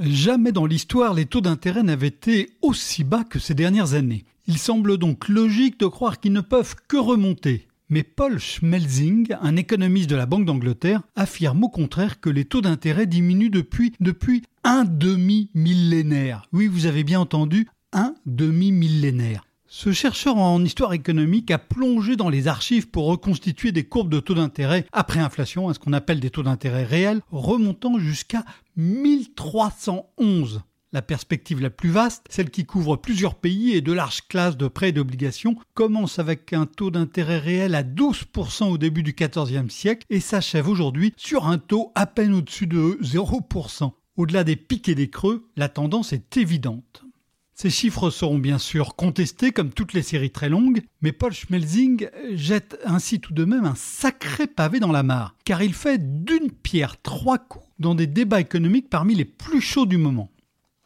Jamais dans l'histoire les taux d'intérêt n'avaient été aussi bas que ces dernières années. Il semble donc logique de croire qu'ils ne peuvent que remonter. Mais Paul Schmelzing, un économiste de la Banque d'Angleterre, affirme au contraire que les taux d'intérêt diminuent depuis, depuis un demi-millénaire. Oui, vous avez bien entendu, un demi-millénaire. Ce chercheur en histoire économique a plongé dans les archives pour reconstituer des courbes de taux d'intérêt après inflation, à ce qu'on appelle des taux d'intérêt réels, remontant jusqu'à 1311. La perspective la plus vaste, celle qui couvre plusieurs pays et de larges classes de prêts et d'obligations, commence avec un taux d'intérêt réel à 12% au début du XIVe siècle et s'achève aujourd'hui sur un taux à peine au-dessus de 0%. Au-delà des pics et des creux, la tendance est évidente. Ces chiffres seront bien sûr contestés comme toutes les séries très longues, mais Paul Schmelzing jette ainsi tout de même un sacré pavé dans la mare, car il fait d'une pierre trois coups dans des débats économiques parmi les plus chauds du moment.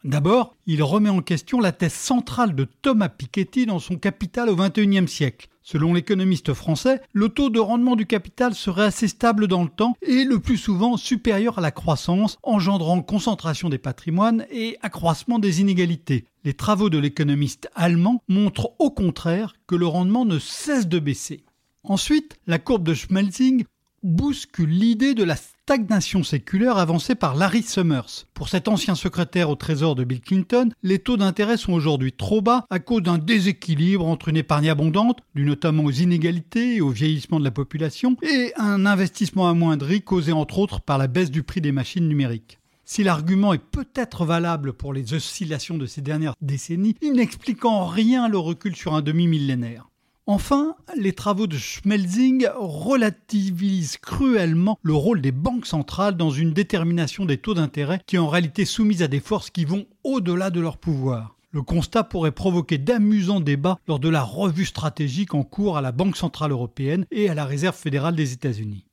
D'abord, il remet en question la thèse centrale de Thomas Piketty dans son Capital au XXIe siècle. Selon l'économiste français, le taux de rendement du capital serait assez stable dans le temps et le plus souvent supérieur à la croissance, engendrant concentration des patrimoines et accroissement des inégalités. Les travaux de l'économiste allemand montrent au contraire que le rendement ne cesse de baisser. Ensuite, la courbe de Schmelzing bouscule l'idée de la stagnation séculaire avancée par Larry Summers. Pour cet ancien secrétaire au Trésor de Bill Clinton, les taux d'intérêt sont aujourd'hui trop bas à cause d'un déséquilibre entre une épargne abondante, due notamment aux inégalités et au vieillissement de la population, et un investissement amoindri causé entre autres par la baisse du prix des machines numériques. Si l'argument est peut-être valable pour les oscillations de ces dernières décennies, il n'explique en rien le recul sur un demi-millénaire. Enfin, les travaux de Schmelzing relativisent cruellement le rôle des banques centrales dans une détermination des taux d'intérêt qui est en réalité soumise à des forces qui vont au-delà de leur pouvoir. Le constat pourrait provoquer d'amusants débats lors de la revue stratégique en cours à la Banque centrale européenne et à la Réserve fédérale des États-Unis.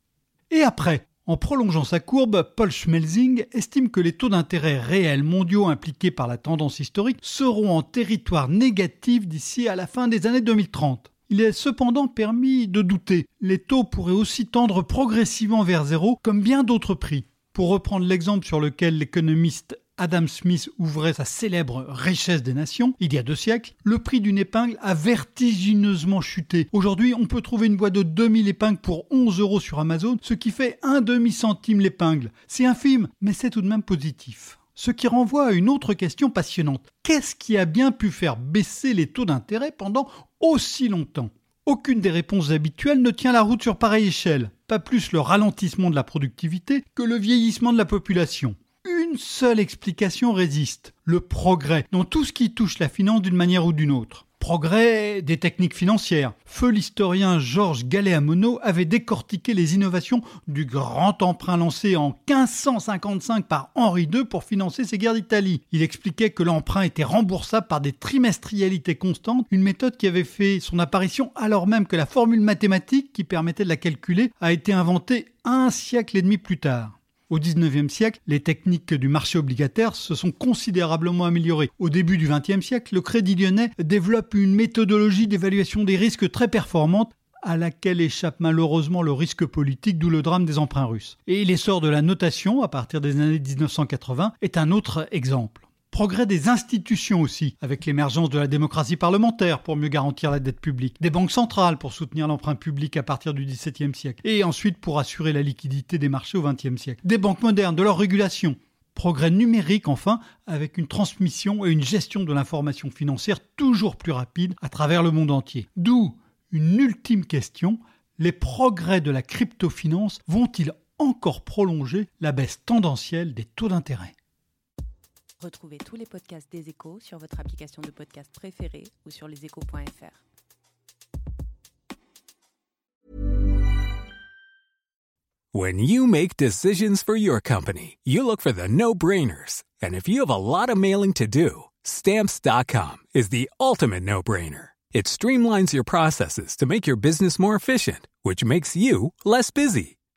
Et après, en prolongeant sa courbe, Paul Schmelzing estime que les taux d'intérêt réels mondiaux impliqués par la tendance historique seront en territoire négatif d'ici à la fin des années 2030. Il est cependant permis de douter. Les taux pourraient aussi tendre progressivement vers zéro, comme bien d'autres prix. Pour reprendre l'exemple sur lequel l'économiste Adam Smith ouvrait sa célèbre Richesse des Nations, il y a deux siècles, le prix d'une épingle a vertigineusement chuté. Aujourd'hui, on peut trouver une boîte de 2000 épingles pour 11 euros sur Amazon, ce qui fait un demi-centime l'épingle. C'est infime, mais c'est tout de même positif. Ce qui renvoie à une autre question passionnante. Qu'est-ce qui a bien pu faire baisser les taux d'intérêt pendant aussi longtemps? Aucune des réponses habituelles ne tient la route sur pareille échelle, pas plus le ralentissement de la productivité que le vieillissement de la population. Une seule explication résiste, le progrès dans tout ce qui touche la finance d'une manière ou d'une autre progrès des techniques financières. Feu l'historien Georges Gallet-Amono avait décortiqué les innovations du grand emprunt lancé en 1555 par Henri II pour financer ses guerres d'Italie. Il expliquait que l'emprunt était remboursable par des trimestrialités constantes, une méthode qui avait fait son apparition alors même que la formule mathématique qui permettait de la calculer a été inventée un siècle et demi plus tard. Au XIXe siècle, les techniques du marché obligataire se sont considérablement améliorées. Au début du XXe siècle, le Crédit lyonnais développe une méthodologie d'évaluation des risques très performante à laquelle échappe malheureusement le risque politique, d'où le drame des emprunts russes. Et l'essor de la notation à partir des années 1980 est un autre exemple. Progrès des institutions aussi, avec l'émergence de la démocratie parlementaire pour mieux garantir la dette publique, des banques centrales pour soutenir l'emprunt public à partir du XVIIe siècle, et ensuite pour assurer la liquidité des marchés au XXe siècle, des banques modernes, de leur régulation, Progrès numérique enfin, avec une transmission et une gestion de l'information financière toujours plus rapide à travers le monde entier. D'où une ultime question, les progrès de la cryptofinance vont-ils encore prolonger la baisse tendancielle des taux d'intérêt? Retrouvez tous les podcasts des échos sur votre application de podcast préférée ou sur leséchos.fr. When you make decisions for your company, you look for the no-brainers. And if you have a lot of mailing to do, stamps.com is the ultimate no-brainer. It streamlines your processes to make your business more efficient, which makes you less busy.